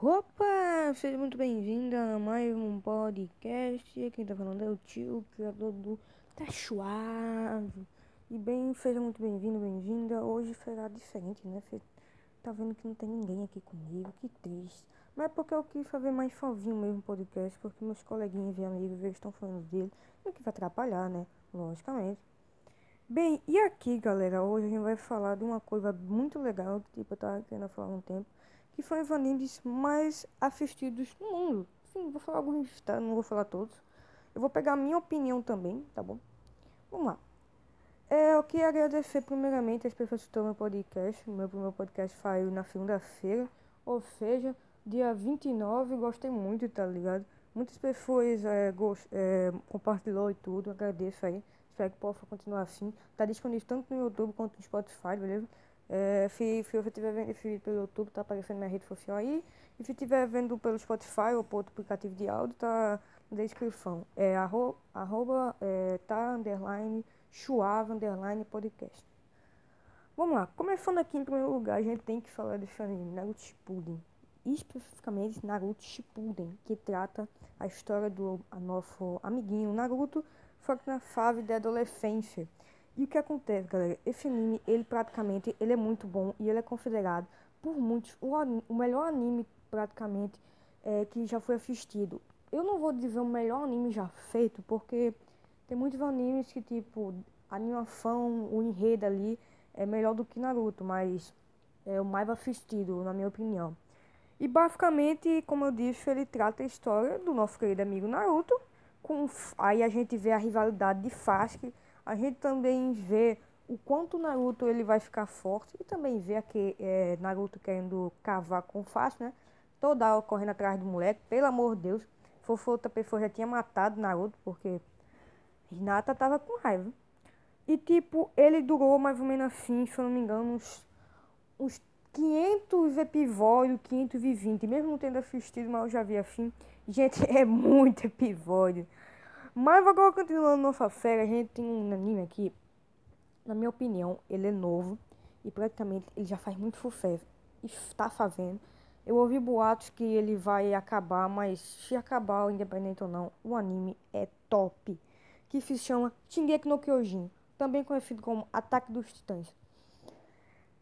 Opa! Seja muito bem-vinda a mais um podcast. Quem tá falando é o tio, criador do Tá. E bem, seja muito bem-vindo, bem-vinda. Hoje será diferente, né? Você tá vendo que não tem ninguém aqui comigo, que triste. Mas é porque eu quis fazer mais sozinho mesmo podcast, porque meus coleguinhas e amigos eles estão falando dele. Não que vai atrapalhar, né? Logicamente. Bem, e aqui, galera, hoje a gente vai falar de uma coisa muito legal que tipo, eu tava querendo falar há um tempo que foram os animes mais assistidos no mundo. Sim, vou falar alguns, tá? Não vou falar todos. Eu vou pegar a minha opinião também, tá bom? Vamos lá. É, eu queria agradecer primeiramente as pessoas que estão no podcast. Meu primeiro podcast saiu na segunda-feira, ou seja, dia 29. Gostei muito, tá ligado? Muitas pessoas é, gost, é, compartilhou e tudo. Agradeço aí. Espero que possa continuar assim. Tá disponível tanto no YouTube quanto no Spotify, beleza? É, se, se você estiver vendo esse vídeo pelo YouTube, tá aparecendo minha rede social aí. E se estiver vendo pelo Spotify ou por outro aplicativo de áudio, tá na descrição. É arro, arroba é, tá underline chuava underline podcast. Vamos lá, começando aqui em primeiro lugar, a gente tem que falar desse anime, Naruto Shippuden. Especificamente Naruto Shippuden, que trata a história do nosso amiguinho Naruto, só que na fase da adolescência. E o que acontece, galera? Esse anime, ele praticamente, ele é muito bom e ele é considerado por muitos o, o melhor anime praticamente é, que já foi assistido. Eu não vou dizer o melhor anime já feito, porque tem muitos animes que, tipo, a animação, o enredo ali é melhor do que Naruto, mas é o mais assistido, na minha opinião. E basicamente, como eu disse, ele trata a história do nosso querido amigo Naruto. Com, aí a gente vê a rivalidade de Sasuke a gente também vê o quanto Naruto ele vai ficar forte e também vê aqui é, Naruto querendo cavar com fácil, né? Toda hora correndo atrás do moleque, pelo amor de Deus. Fosse outra pessoa já tinha matado Naruto, porque Hinata tava com raiva. E tipo, ele durou mais ou menos assim, se eu não me engano, uns, uns 500 episódios, 520, mesmo não tendo assistido, mas eu já vi assim. Gente, é muito episódio. Mas agora continuando nossa série, a gente tem um anime aqui, na minha opinião, ele é novo e praticamente ele já faz muito sucesso. Está fazendo. Eu ouvi boatos que ele vai acabar, mas se acabar, independente ou não, o anime é top. Que se chama Shingeki no Kyojin, também conhecido como Ataque dos Titãs.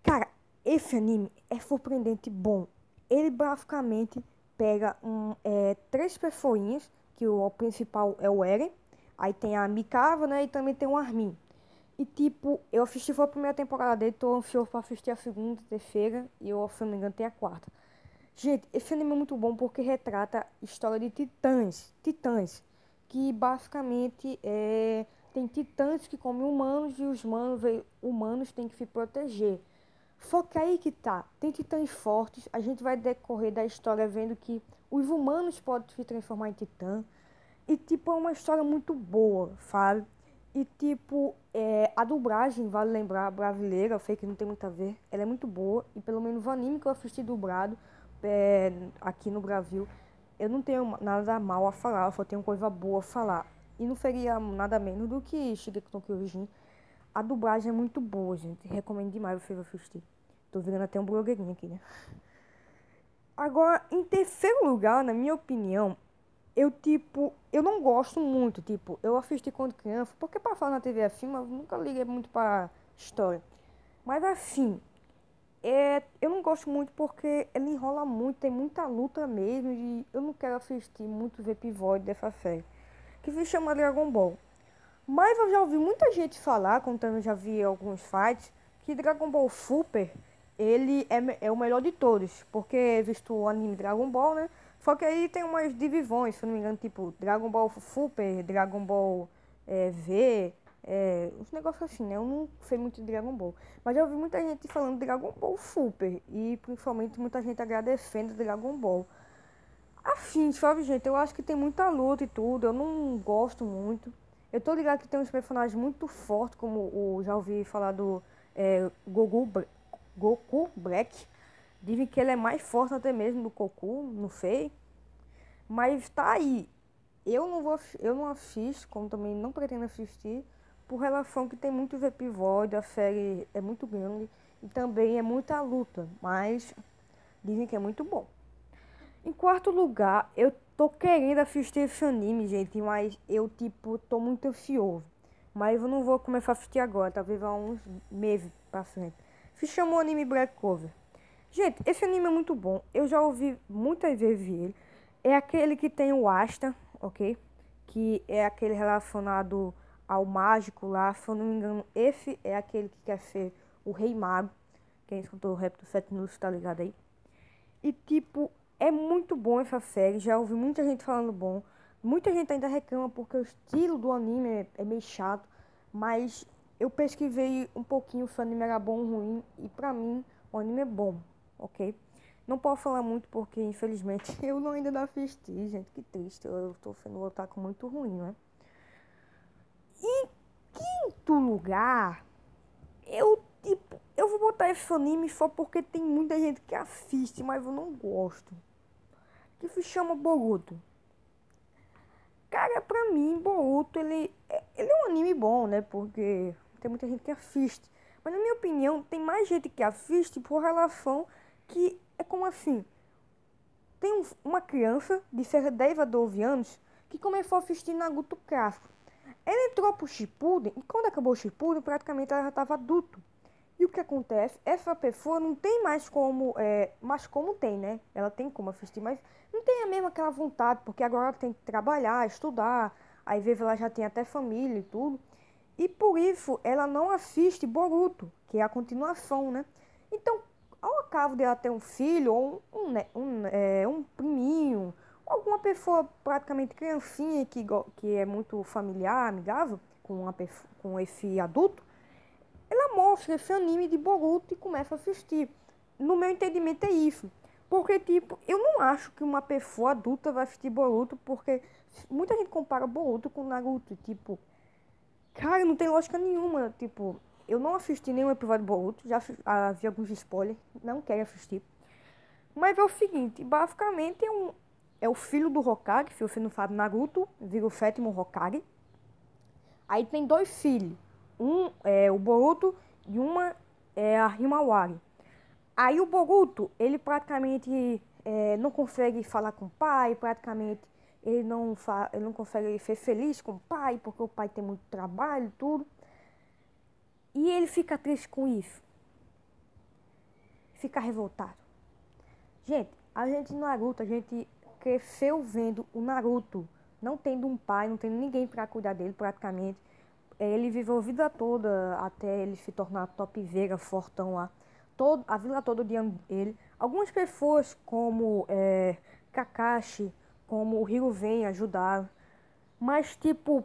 Cara, esse anime é surpreendente bom. Ele basicamente pega um, é, três pessoinhas que o principal é o Eren, aí tem a Mikava, né, e também tem o Armin. E tipo, eu assisti foi a primeira temporada dele, tô ansioso pra assistir a segunda, terceira, e eu, se não me engano, tem a quarta. Gente, esse anime é muito bom porque retrata história de titãs, titãs, que basicamente é, tem titãs que comem humanos e os humanos, humanos têm que se proteger. Só que aí que tá, tem titãs fortes, a gente vai decorrer da história vendo que os humanos podem se transformar em titã. E tipo, é uma história muito boa, sabe? E tipo, é, a dublagem, vale lembrar, brasileira, eu sei que não tem muito a ver, ela é muito boa. E pelo menos o anime que eu assisti dublado é, aqui no Brasil, eu não tenho nada mal a falar, eu só tenho coisa boa a falar. E não seria nada menos do que Shigeki no Kyojin. A dublagem é muito boa, gente. Recomendo demais vocês assistir. Tô virando até um blogueirinho aqui, né? Agora, em terceiro lugar, na minha opinião, eu, tipo, eu não gosto muito, tipo, eu assisti quando criança, porque passar na TV assim, mas nunca liguei muito pra história. Mas assim, é, eu não gosto muito porque ele enrola muito, tem muita luta mesmo, e eu não quero assistir muitos episódios dessa série. Que se chama Dragon Ball. Mas eu já ouvi muita gente falar, contando, já vi alguns fights, que Dragon Ball Super, ele é, é o melhor de todos. Porque, visto o anime Dragon Ball, né? Só que aí tem umas divisões, se não me engano, tipo Dragon Ball Super, Dragon Ball é, V, é, uns negócios assim, né? Eu não sei muito de Dragon Ball. Mas já ouvi muita gente falando de Dragon Ball Super. E principalmente muita gente agradecendo Dragon Ball. Assim, sabe, gente? Eu acho que tem muita luta e tudo. Eu não gosto muito. Eu tô ligado que tem uns personagens muito fortes, como o já ouvi falar do é, Goku, Goku Black. Dizem que ele é mais forte até mesmo do Goku, não sei. Mas tá aí. Eu não vou, eu não assisto, como também não pretendo assistir, por relação que tem muitos episódios, a série é muito grande e também é muita luta, mas dizem que é muito bom. Em quarto lugar, eu tô querendo assistir esse anime, gente, mas eu, tipo, tô muito ansioso. Mas eu não vou começar a assistir agora, talvez há uns meses pra frente. Se chama o anime Black Cover. Gente, esse anime é muito bom. Eu já ouvi muitas vezes ele. É aquele que tem o Asta, ok? Que é aquele relacionado ao mágico lá. Se eu não me engano, esse é aquele que quer ser o Rei Mago. Quem escutou o rap do Sete Minutos tá ligado aí. E tipo, é muito bom essa série. Já ouvi muita gente falando bom. Muita gente ainda reclama porque o estilo do anime é, é meio chato. Mas eu pesquisei um pouquinho se o anime era bom ou ruim. E pra mim, o anime é bom, ok? Não posso falar muito porque, infelizmente, eu não ainda não assisti, gente. Que triste. Eu tô sendo um otaku muito ruim, né? Em quinto lugar, eu, tipo, eu vou botar esse anime só porque tem muita gente que assiste, mas eu não gosto. Que se chama Boruto. Cara, pra mim, Boruto, ele, ele é um anime bom, né? Porque tem muita gente que assiste. Mas na minha opinião, tem mais gente que assiste por relação que é como assim. Tem um, uma criança de cerca de 10 a 12 anos que começou a assistir Naruto clássico. Ele entrou pro Shippuden e quando acabou o Shippuden, praticamente ela já estava adulto. E o que acontece? Essa pessoa não tem mais como, é, mas como tem, né? Ela tem como assistir, mas não tem a mesma aquela vontade, porque agora ela tem que trabalhar, estudar, às vezes ela já tem até família e tudo. E por isso ela não assiste Boruto, que é a continuação, né? Então, ao acaso dela ter um filho, ou um, um, um, é, um priminho, alguma pessoa praticamente criancinha que, que é muito familiar, amigável com, uma, com esse adulto, ela mostra esse anime de Boruto e começa a assistir. No meu entendimento é isso. Porque, tipo, eu não acho que uma pessoa adulta vai assistir Boruto, porque muita gente compara Boruto com Naruto. Tipo, cara, não tem lógica nenhuma. Tipo, eu não assisti nenhum episódio de Boruto, já ah, vi alguns spoilers, não quero assistir. Mas é o seguinte, basicamente é, um, é o filho do Hokage, se você não sabe, Naruto, vira o sétimo Hokage. Aí tem dois filhos um é o Boruto e uma é a Himawari. Aí o Boruto, ele praticamente é, não consegue falar com o pai, praticamente ele não, fa ele não consegue ser feliz com o pai, porque o pai tem muito trabalho tudo. E ele fica triste com isso. Fica revoltado. Gente, a gente Naruto, a gente cresceu vendo o Naruto, não tendo um pai, não tendo ninguém para cuidar dele praticamente. Ele viveu a vida toda até ele se tornar top vega, fortão lá. Todo, a vila toda odiando ele. Algumas pessoas, como é, Kakashi, como o Hiruven, ajudaram. Mas, tipo,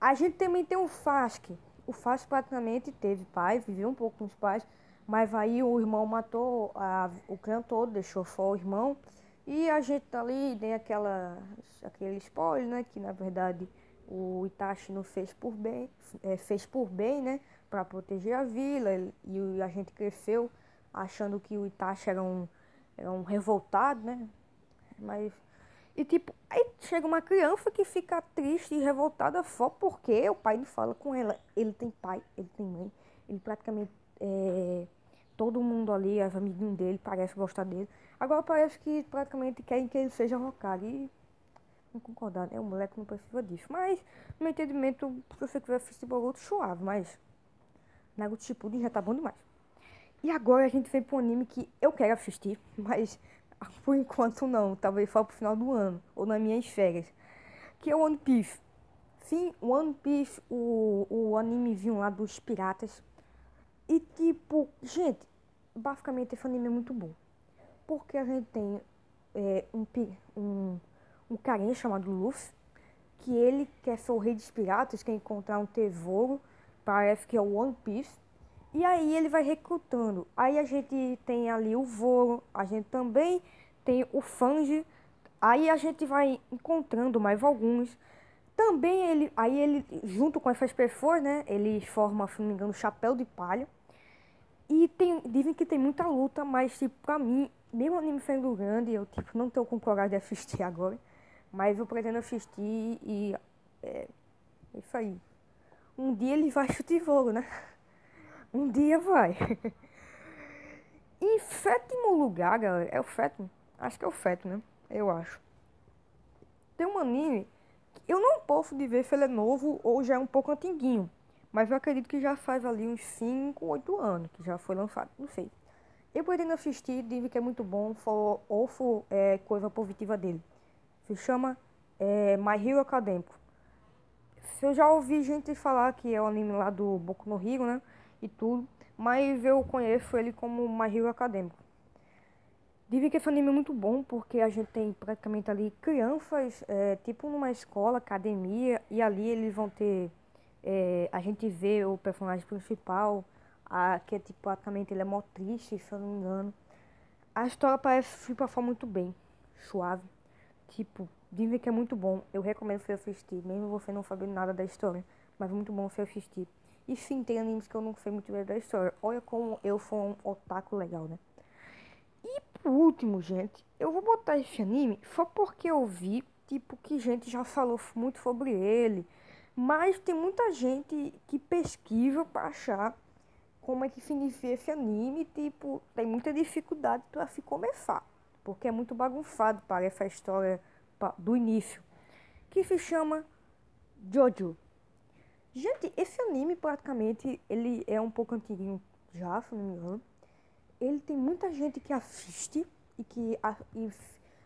a gente também tem o Fasque. O Fasque praticamente teve pai, viveu um pouco com os pais. Mas aí o irmão matou a, o clã todo, deixou só o irmão. E a gente tá ali, tem aquela, aquele spoiler, né? Que na verdade o Itachi não fez por bem, é, fez por bem, né, para proteger a vila e a gente cresceu achando que o Itachi era um, era um revoltado, né, mas e tipo aí chega uma criança que fica triste e revoltada só porque o pai não fala com ela, ele tem pai, ele tem mãe, ele praticamente é, todo mundo ali, as amiguinhos dele parece gostar dele, agora parece que praticamente querem que ele seja Hokage e não concordar, né? O moleque não precisa disso. Mas, no meu entendimento, se você quiser assistir Boruto, suave, mas Naruto Shippuden já tá bom demais. E agora a gente vem pro anime que eu quero assistir, mas por enquanto não, talvez só pro final do ano, ou nas minhas férias, que é o One Piece. Sim, One Piece, o, o animezinho lá dos piratas. E tipo, gente, basicamente esse anime é muito bom. Porque a gente tem é, um, um um carinha chamado Luffy, que ele quer ser o rei dos piratas, quer encontrar um tesouro, parece que é o One Piece. E aí ele vai recrutando. Aí a gente tem ali o Zoro, a gente também tem o Sanji. Aí a gente vai encontrando mais alguns. Também ele, aí ele, junto com essas pessoas, né, ele forma, se não me engano, Chapéu de Palha. E tem, dizem que tem muita luta, mas, tipo, pra mim, mesmo o anime sendo grande, eu, tipo, não tô com coragem de assistir agora. Mas eu pretendo assistir e. É, é isso aí. Um dia ele vai chutar voo, né? Um dia vai. em sétimo lugar, galera, é o sétimo. Acho que é o feto, né? Eu acho. Tem um anime que eu não posso dizer se ele é novo ou já é um pouco antiguinho. Mas eu acredito que já faz ali uns 5, 8 anos que já foi lançado. Não sei. Eu pretendo assistir, dizem que é muito bom, ou for é, coisa positiva dele. Se chama é, My Hero Academico. Eu já ouvi gente falar que é o anime lá do Boku no Hero, né? E tudo. Mas eu conheço ele como My Hero Academico. Dizem que esse anime é muito bom porque a gente tem praticamente ali crianças, é, tipo numa escola, academia, e ali eles vão ter. É, a gente vê o personagem principal, a, que é tipo praticamente ele é mó triste, se eu não me engano. A história parece se passar muito bem, suave. Tipo, dizem que é muito bom. Eu recomendo você assistir, mesmo você não sabendo nada da história. Mas é muito bom você assistir. E sim, tem animes que eu não sei muito bem da história. Olha como eu sou um otaku legal, né? E por último, gente, eu vou botar esse anime só porque eu vi, tipo, que gente já falou muito sobre ele. Mas tem muita gente que pesquisa pra achar como é que se inicia esse anime. Tipo, tem muita dificuldade pra se começar porque é muito bagunçado, parece a história do início, que se chama Jojo. Gente, esse anime praticamente ele é um pouco antiguinho já, se não me engano. Ele tem muita gente que assiste e que a, e,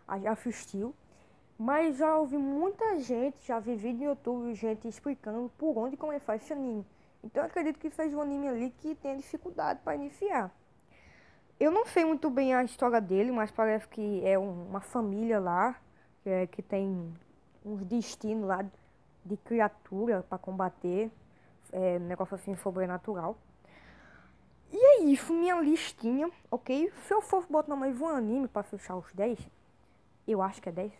a, assistiu, mas já ouvi muita gente, já vi vídeo no YouTube, gente explicando por onde começar esse anime. Então eu acredito que fez um anime ali que tem dificuldade para iniciar. Eu não sei muito bem a história dele, mas parece que é um, uma família lá que, é, que tem uns destinos lá de criatura para combater, é, um negócio assim sobrenatural. E é isso, minha listinha, ok? Se eu for botar mais um anime para fechar os 10, eu acho que é 10.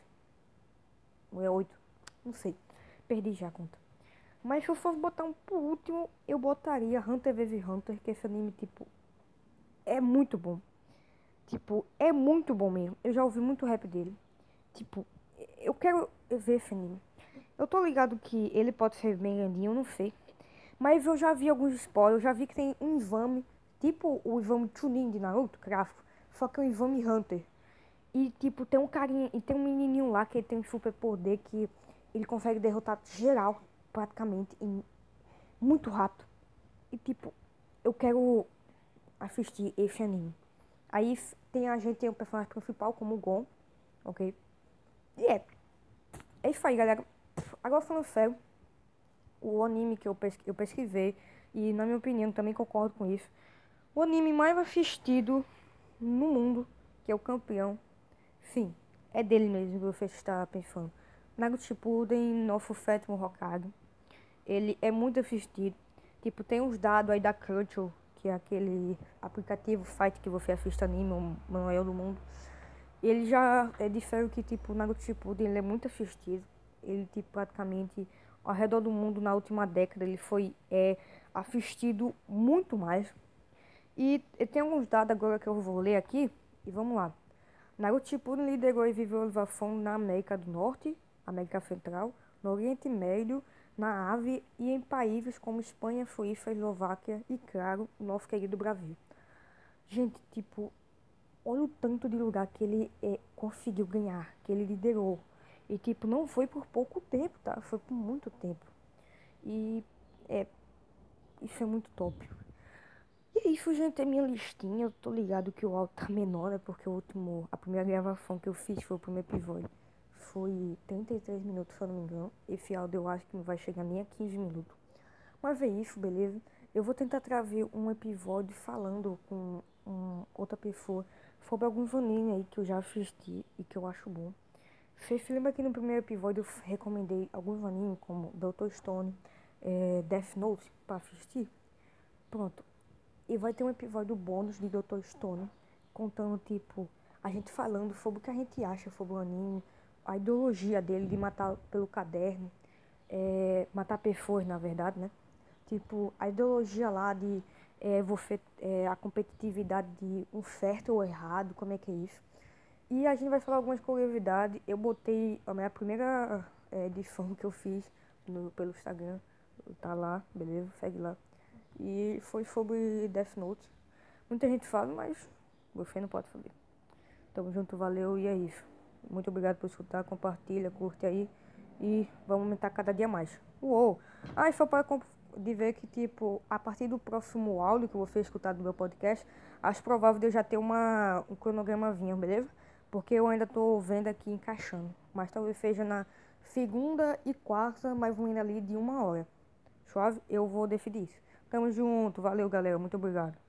Ou é 8, não sei. Perdi já a conta. Mas se eu for botar um por último, eu botaria Hunter vs Hunter, que esse anime tipo é muito bom. Tipo, é muito bom mesmo. Eu já ouvi muito rap dele. Tipo, eu quero ver esse anime. Eu tô ligado que ele pode ser bem grandinho, eu não sei. Mas eu já vi alguns spoilers, eu já vi que tem um Ivame, tipo o Ivame Chunin de Naruto, gráfico, só que é o Ivame Hunter. E tipo, tem um carinha, e tem um menininho lá que tem um super poder que ele consegue derrotar geral, praticamente, em muito rápido. E tipo, eu quero assistir esse anime. Aí tem a gente tem o personagem principal como o Gon, ok? E é. É isso aí, galera. Agora falando sério, o anime que eu, pesqu eu pesquisei, e na minha opinião também concordo com isso, o anime mais assistido no mundo, que é o campeão, sim, é dele mesmo que você está pensando. Naruto Shippuden, nosso sétimo Hokage. Ele é muito assistido. Tipo, tem uns dados aí da Crunchyroll que é aquele aplicativo site que você assiste anime, o Manuel do Mundo. Ele já é diferente que tipo Naruto Shippuden ele é muito assistido. Ele tipo praticamente ao redor do mundo na última década ele foi é, assistido muito mais. E, tem alguns dados agora que eu vou ler aqui e vamos lá. Naruto Shippuden liderou e viveu a na América do Norte, América Central, no Oriente Médio na AVE e em países como Espanha, Suíça, Eslováquia e, claro, nosso querido Brasil. Gente, tipo, olha o tanto de lugar que ele é, conseguiu ganhar, que ele liderou. E, tipo, não foi por pouco tempo, tá? Foi por muito tempo. E, é, isso é muito top. E é isso, gente, é minha listinha. Eu tô ligado que o áudio tá menor, né? Porque o último, a primeira gravação que eu fiz foi o primeiro episódio foi 33 minutos, se eu não me engano. Esse áudio eu acho que não vai chegar nem a 15 minutos. Mas é isso, beleza? Eu vou tentar trazer um episódio falando com um, outra pessoa sobre alguns animes aí que eu já assisti e que eu acho bom. Você se lembra que no primeiro episódio eu recomendei alguns animes como Dr. Stone, é, Death Note para assistir? Pronto. E vai ter um episódio bônus de Dr. Stone contando tipo a gente falando sobre o que a gente acha sobre o anime, a ideologia dele de matar pelo caderno, é, matar pessoas, na verdade, né? Tipo, a ideologia lá de é, você, é, a competitividade de um certo ou errado, como é que é isso. E a gente vai falar algumas curiosidades. Eu botei a minha primeira é, edição que eu fiz no, pelo Instagram, tá lá, beleza? Segue lá. E foi sobre Death Note. Muita gente fala, mas você não pode saber. Tamo junto, valeu e é isso. Muito obrigado por escutar, compartilha, curte aí e vamos aumentar cada dia mais. Uou! Ah, e só para de ver que, tipo, a partir do próximo áudio que você escutar do meu podcast, acho provável de eu já ter uma, um cronograma vinho, beleza? Porque eu ainda tô vendo aqui encaixando. Mas talvez seja na segunda e quarta, mas vindo ali de uma hora. Suave? Eu vou definir isso. Tamo junto. Valeu, galera. Muito obrigado.